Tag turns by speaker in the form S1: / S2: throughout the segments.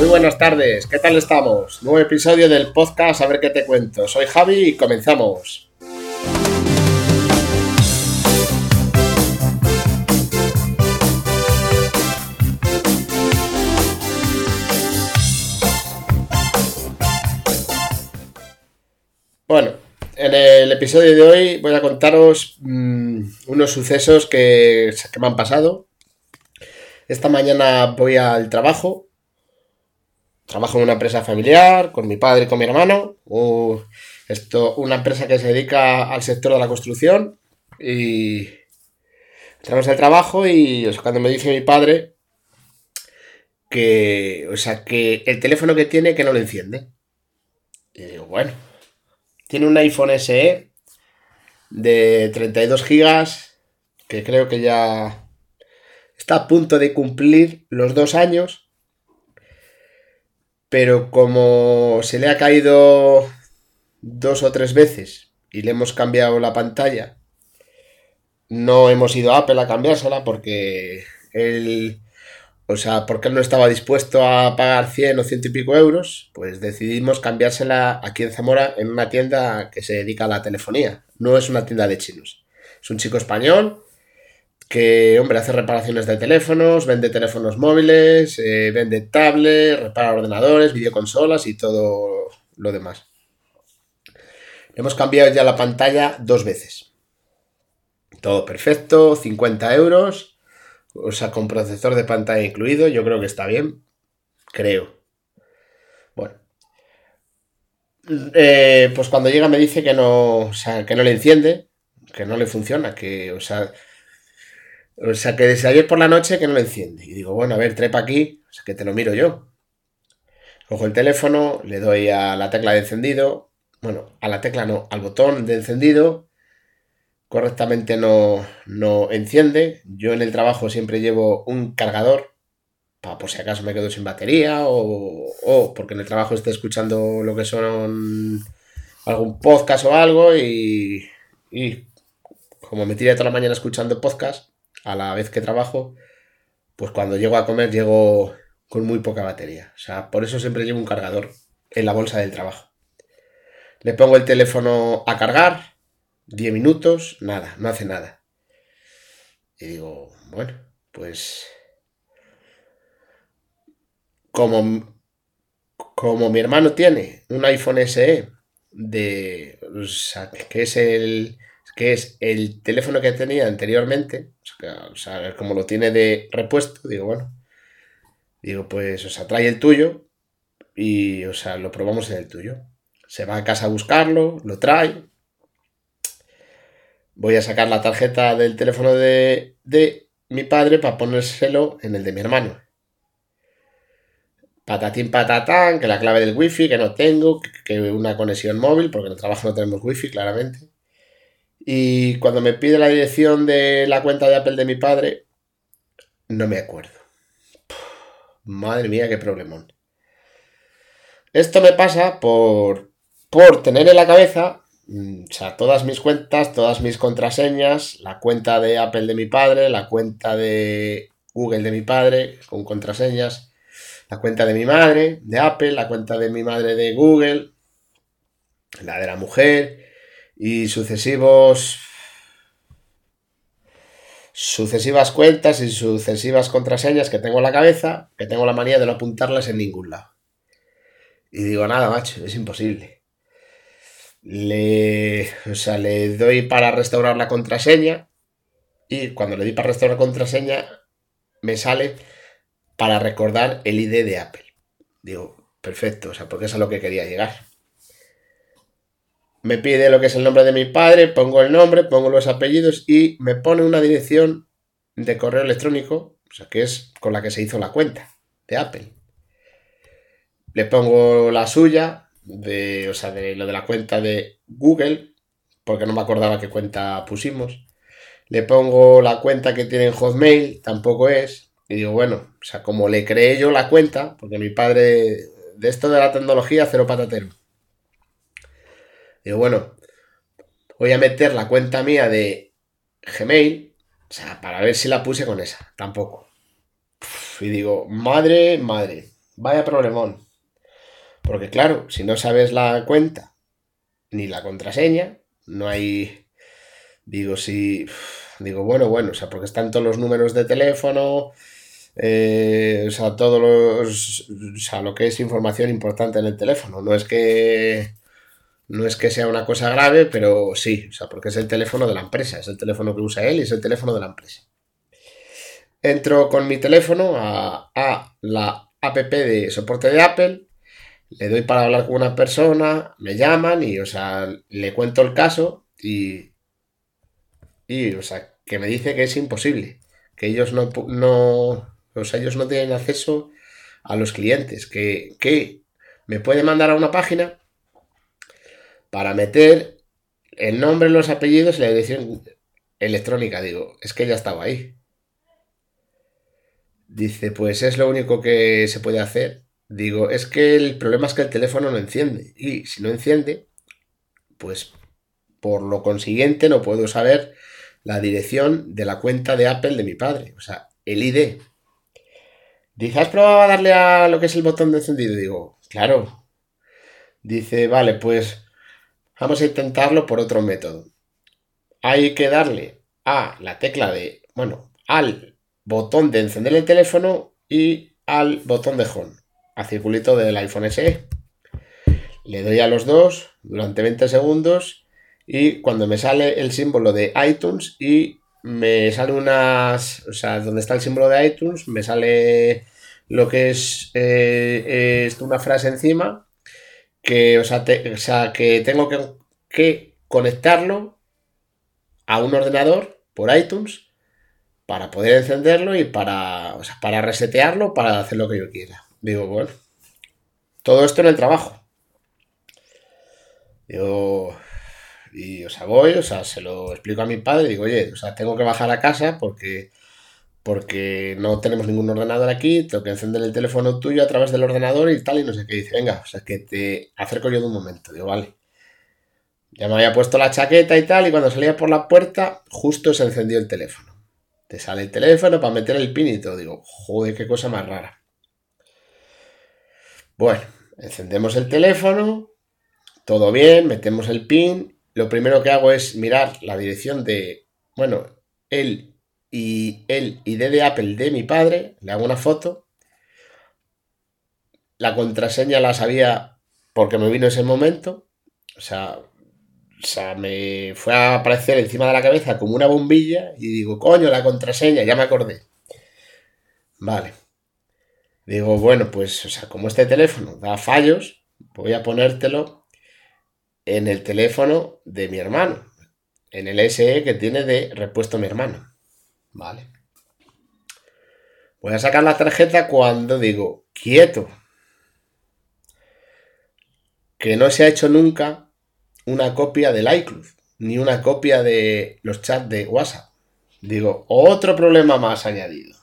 S1: Muy buenas tardes, ¿qué tal estamos? Nuevo episodio del podcast A ver qué te cuento. Soy Javi y comenzamos. Bueno, en el episodio de hoy voy a contaros mm, unos sucesos que, que me han pasado. Esta mañana voy al trabajo trabajo en una empresa familiar con mi padre y con mi hermano. esto, una empresa que se dedica al sector de la construcción. Y entramos al trabajo y cuando me dice mi padre que, o sea, que el teléfono que tiene que no lo enciende. Y digo, bueno, tiene un iPhone SE de 32 gigas que creo que ya está a punto de cumplir los dos años pero como se le ha caído dos o tres veces y le hemos cambiado la pantalla, no hemos ido a Apple a cambiársela porque él, o sea, porque él no estaba dispuesto a pagar 100 o ciento y pico euros, pues decidimos cambiársela aquí en Zamora en una tienda que se dedica a la telefonía. No es una tienda de chinos. Es un chico español que, hombre, hace reparaciones de teléfonos, vende teléfonos móviles, eh, vende tablets, repara ordenadores, videoconsolas y todo lo demás. Hemos cambiado ya la pantalla dos veces. Todo perfecto, 50 euros, o sea, con procesor de pantalla incluido, yo creo que está bien, creo. Bueno. Eh, pues cuando llega me dice que no, o sea, que no le enciende, que no le funciona, que, o sea, o sea, que desde ayer por la noche que no lo enciende. Y digo, bueno, a ver, trepa aquí, o sea, que te lo miro yo. Cojo el teléfono, le doy a la tecla de encendido. Bueno, a la tecla no, al botón de encendido. Correctamente no, no enciende. Yo en el trabajo siempre llevo un cargador. Para por si acaso me quedo sin batería. O, o porque en el trabajo esté escuchando lo que son algún podcast o algo. Y, y como me tiré toda la mañana escuchando podcast a la vez que trabajo, pues cuando llego a comer llego con muy poca batería. O sea, por eso siempre llevo un cargador en la bolsa del trabajo. Le pongo el teléfono a cargar, 10 minutos, nada, no hace nada. Y digo, bueno, pues como, como mi hermano tiene un iPhone SE de, que es el, que es el teléfono que tenía anteriormente, o sea, como lo tiene de repuesto, digo, bueno, digo, pues, o trae el tuyo y, o sea, lo probamos en el tuyo. Se va a casa a buscarlo, lo trae. Voy a sacar la tarjeta del teléfono de, de mi padre para ponérselo en el de mi hermano. Patatín patatán, que la clave del wifi que no tengo, que una conexión móvil, porque en el trabajo no tenemos wifi, claramente. Y cuando me pide la dirección de la cuenta de Apple de mi padre, no me acuerdo. Madre mía, qué problemón. Esto me pasa por, por tener en la cabeza, mm, o sea, todas mis cuentas, todas mis contraseñas, la cuenta de Apple de mi padre, la cuenta de Google de mi padre, con contraseñas, la cuenta de mi madre, de Apple, la cuenta de mi madre de Google, la de la mujer, y sucesivos sucesivas cuentas y sucesivas contraseñas que tengo en la cabeza, que tengo la manía de no apuntarlas en ningún lado. Y digo, nada, macho, es imposible. Le, o sea, le doy para restaurar la contraseña y cuando le doy para restaurar la contraseña me sale para recordar el ID de Apple. Digo, perfecto, o sea, porque es a lo que quería llegar me pide lo que es el nombre de mi padre, pongo el nombre, pongo los apellidos y me pone una dirección de correo electrónico, o sea, que es con la que se hizo la cuenta de Apple. Le pongo la suya, de, o sea, de lo de la cuenta de Google, porque no me acordaba qué cuenta pusimos. Le pongo la cuenta que tiene en Hotmail, tampoco es. Y digo, bueno, o sea, como le creé yo la cuenta, porque mi padre, de esto de la tecnología, cero patatero Digo, bueno, voy a meter la cuenta mía de Gmail, o sea, para ver si la puse con esa. Tampoco. y digo, madre, madre. vaya problemón. Porque claro, si no sabes la cuenta ni la contraseña, no hay... Digo, si... Digo, bueno, bueno, o sea, porque están todos los números de teléfono, eh, o sea, todos los... O sea, lo que es información importante en el teléfono. No es que... No es que sea una cosa grave, pero sí, o sea, porque es el teléfono de la empresa, es el teléfono que usa él y es el teléfono de la empresa. Entro con mi teléfono a, la app de soporte de Apple, le doy para hablar con una persona, me llaman y, o sea, le cuento el caso y, y, o sea, que me dice que es imposible, que ellos no, no, o sea, ellos no tienen acceso a los clientes, que, que me puede mandar a una página para meter el nombre, los apellidos y la dirección electrónica. Digo, es que ya estaba ahí. Dice, pues es lo único que se puede hacer. Digo, es que el problema es que el teléfono no enciende. Y si no enciende, pues por lo consiguiente no puedo saber la dirección de la cuenta de Apple de mi padre. O sea, el ID. Dice, ¿has probado a darle a lo que es el botón de encendido? Digo, claro. Dice, vale, pues vamos a intentarlo por otro método. Hay que darle a la tecla de, bueno, al botón de encender el teléfono y al botón de home, al circulito del iPhone SE. Le doy a los dos durante 20 segundos y cuando me sale el símbolo de iTunes y me sale unas, o sea, donde está el símbolo de iTunes, me sale lo que es, eh, una frase encima que, o sea, que tengo que, conectarlo a un ordenador por iTunes para poder encenderlo y para, o sea, para resetearlo, para hacer lo que yo quiera. Digo, bueno, todo esto en el trabajo. Digo, y o sea, voy, o sea, se lo explico a mi padre, digo, oye, o sea, tengo que bajar a casa porque, porque no tenemos ningún ordenador aquí, tengo que encender el teléfono tuyo a través del ordenador y tal, y no sé qué. Dice, venga, o sea, que te acerco yo de un momento. Digo, vale. Ya me había puesto la chaqueta y tal, y cuando salía por la puerta, justo se encendió el teléfono. Te sale el teléfono para meter el pin y todo. Digo, joder, qué cosa más rara. Bueno, encendemos el teléfono, todo bien, metemos el pin. Lo primero que hago es mirar la dirección de, bueno, él y el ID de Apple de mi padre. Le hago una foto. La contraseña la sabía porque me vino ese momento. O sea, o sea, me fue a aparecer encima de la cabeza como una bombilla y digo, coño, la contraseña, ya me acordé. Vale. Digo, bueno, pues, o sea, como este teléfono da fallos, voy a ponértelo en el teléfono de mi hermano, en el SE que tiene de repuesto mi hermano. Vale. Voy a sacar la tarjeta cuando digo, quieto. Que no se ha hecho nunca una copia del iCloud, ni una copia de los chats de WhatsApp. Digo, otro problema más añadido.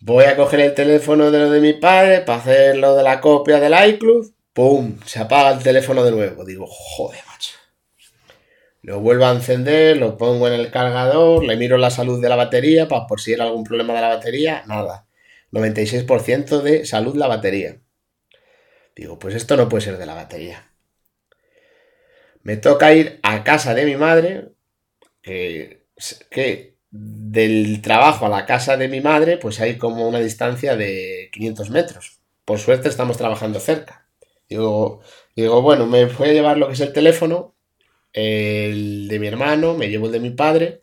S1: Voy a coger el teléfono de lo de mi padre para hacer lo de la copia del iCloud. ¡Pum! Se apaga el teléfono de nuevo. Digo, joder, macho. Lo vuelvo a encender, lo pongo en el cargador, le miro la salud de la batería para por si era algún problema de la batería. Nada. 96% de salud la batería. Digo, pues esto no puede ser de la batería. Me toca ir a casa de mi madre, que, que del trabajo a la casa de mi madre, pues hay como una distancia de 500 metros. Por suerte estamos trabajando cerca. Digo, digo, bueno, me voy a llevar lo que es el teléfono, el de mi hermano, me llevo el de mi padre,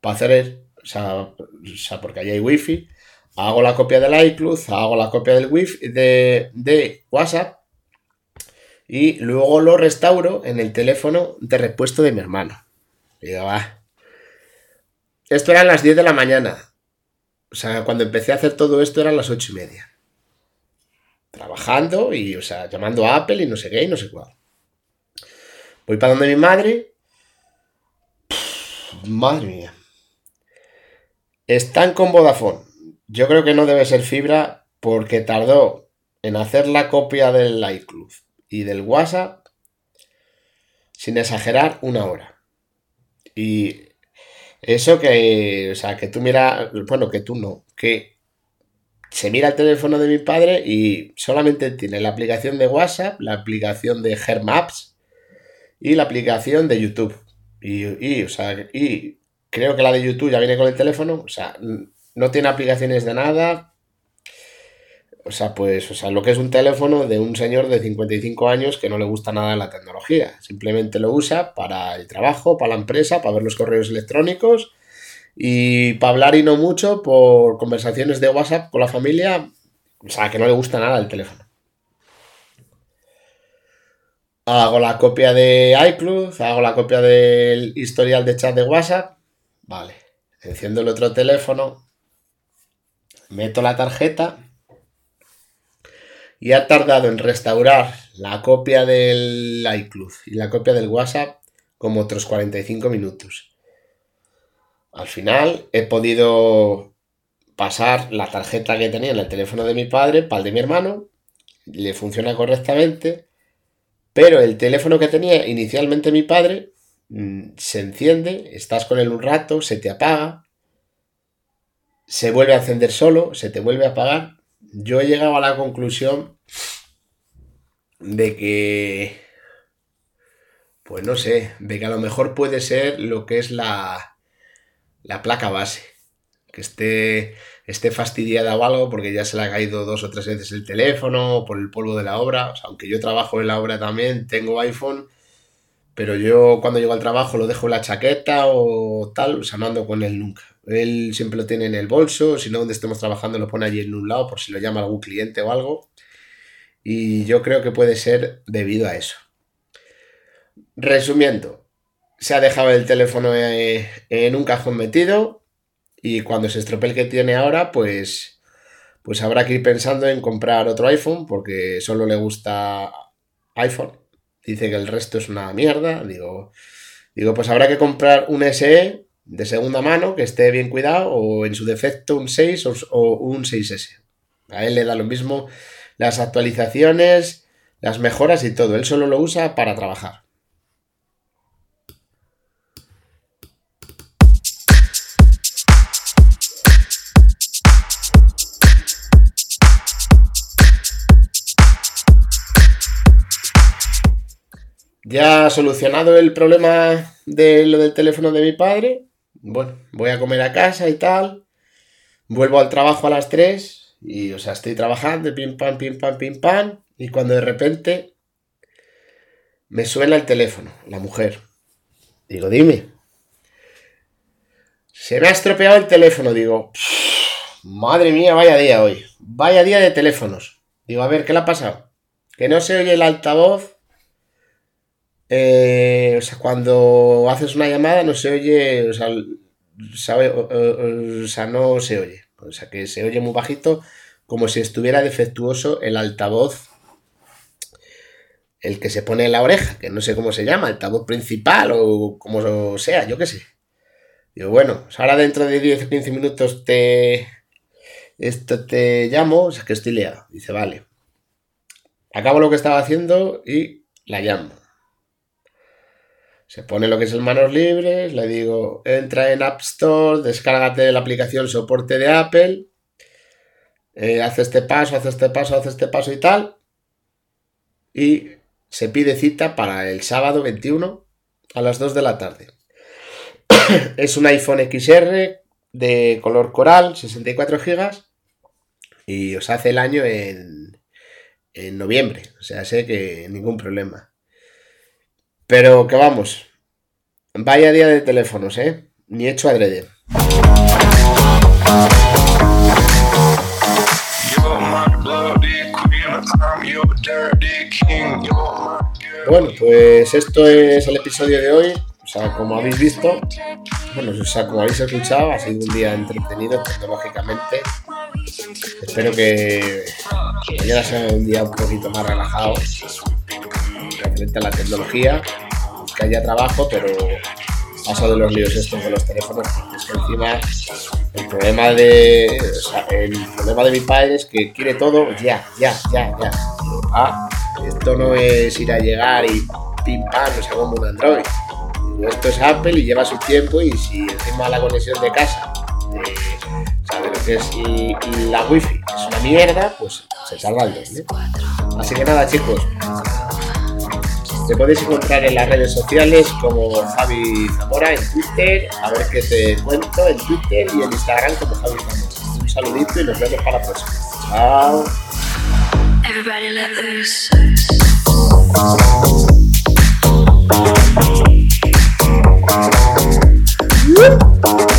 S1: para hacer, o sea, o sea porque allí hay wifi, hago la copia del iCloud, hago la copia del Wi-Fi de, WhatsApp y luego lo restauro en el teléfono de repuesto de mi hermano. digo, va. Esto eran las 10 de la mañana. O sea, cuando empecé a hacer todo esto eran las 8 y media. Trabajando y, o sea, llamando a Apple y no sé qué y no sé cuál. Voy para donde mi madre. madre mía. Están con Vodafone. Yo creo que no debe ser fibra porque tardó en hacer la copia del iCloud y del WhatsApp, sin exagerar, una hora. Y eso que, o sea, que tú mira, bueno, que tú no, que se mira el teléfono de mi padre y solamente tiene la aplicación de WhatsApp, la aplicación de Maps y la aplicación de YouTube. Y, o sea, y creo que la de YouTube ya viene con el teléfono, o sea, no tiene aplicaciones de nada. O sea, pues, o sea, lo que es un teléfono de un señor de 55 años que no le gusta nada la tecnología. Simplemente lo usa para el trabajo, para la empresa, para ver los correos electrónicos y para hablar y no mucho por conversaciones de WhatsApp con la familia, o sea, que no le gusta nada el teléfono. Hago la copia de iCloud, hago la copia del historial de chat de WhatsApp. Vale. Enciendo el otro teléfono, meto la tarjeta y ha tardado en restaurar la copia del iCloud y la copia del WhatsApp como otros 45 minutos. Al final he podido pasar la tarjeta que tenía en el teléfono de mi padre para el de mi hermano, le funciona correctamente, pero el teléfono que tenía inicialmente mi padre mm, se enciende, estás con él un rato, se te apaga, se vuelve a encender solo, se te vuelve a apagar. Yo he llegado a la conclusión de que, pues no sé, de que a lo mejor puede ser lo que es la, la placa base, que esté, esté fastidiada o algo porque ya se le ha caído dos o tres veces el teléfono por el polvo de la obra. aunque yo trabajo en la obra también, tengo iPhone, pero yo cuando llego al trabajo lo dejo en la chaqueta o tal, o sea, no ando con él nunca. Él siempre lo tiene en el bolso, si no donde estemos trabajando lo pone allí en un lado por si lo llama algún cliente o algo. Y yo creo que puede ser debido a eso. Resumiendo, se ha dejado el teléfono eh, en un cajón metido y cuando se estropee que tiene ahora, pues, pues habrá que ir pensando en comprar otro iPhone porque solo le gusta iPhone. Dice que el resto es una mierda. Digo, digo pues habrá que comprar un SE de segunda mano que esté bien cuidado o en su defecto un 6 o, o un 6S. A él le da lo mismo las actualizaciones, las mejoras y todo. Él solo lo usa para trabajar. Ya solucionado el problema de lo del teléfono de mi padre, bueno, voy a comer a casa y tal, vuelvo al trabajo a las 3 y, o sea, estoy trabajando, pim pam, pim pam, pim pam, y cuando de repente me suena el teléfono, la mujer. Digo, dime. Se me ha estropeado el teléfono, digo, madre mía, vaya día hoy, vaya día de teléfonos. Digo, a ver, ¿qué le ha pasado? Que no se oye el altavoz eh, o sea, cuando haces una llamada no se oye, o sea, sabe, o, sea, no se oye. O sea, que se oye muy bajito, como si estuviera defectuoso el altavoz, el que se pone en la oreja, que no sé cómo se llama, altavoz principal o como sea, yo qué sé. Digo, bueno, ahora dentro de 10 o 15 minutos te, esto te llamo, o sea, que estoy liado. Dice, vale. Acabo lo que estaba haciendo y la llamo. Se pone lo que es el manos libres, le digo, entra en App Store, descárgate la aplicación soporte de Apple, eh, hace este paso, hace este paso, hace este paso y tal. Y se pide cita para el sábado 21 a las 2 de la tarde. es un iPhone XR de color coral, 64 GB. Y os hace el año en, en noviembre. O sea, sé que ningún problema. Pero que vamos, vaya día de teléfonos, ¿eh? Ni hecho adrede. Bueno, pues esto es el episodio de hoy. O sea, como habéis visto, bueno, o sea, como habéis escuchado, ha sido un día entretenido tecnológicamente. Espero que mañana sea un día un poquito más relajado referente a la tecnología, que haya trabajo, pero paso de los líos estos de los teléfonos, porque es que encima el problema de el problema de mi padre es que quiere todo ya, ya, ya, ya. Ah, esto no es ir a llegar y pim pam, no como un Android. Esto es Apple y lleva su tiempo y si encima la conexión de casa, de, lo que es y, la wifi es una mierda, pues se salva el doble. Así que nada, chicos. Te puedes encontrar en las redes sociales como Javi Zamora en Twitter, a ver qué te cuento en Twitter y en Instagram como Javi Zamora. Un saludito y nos vemos para la próxima. Chao. Everybody let loose. Woo!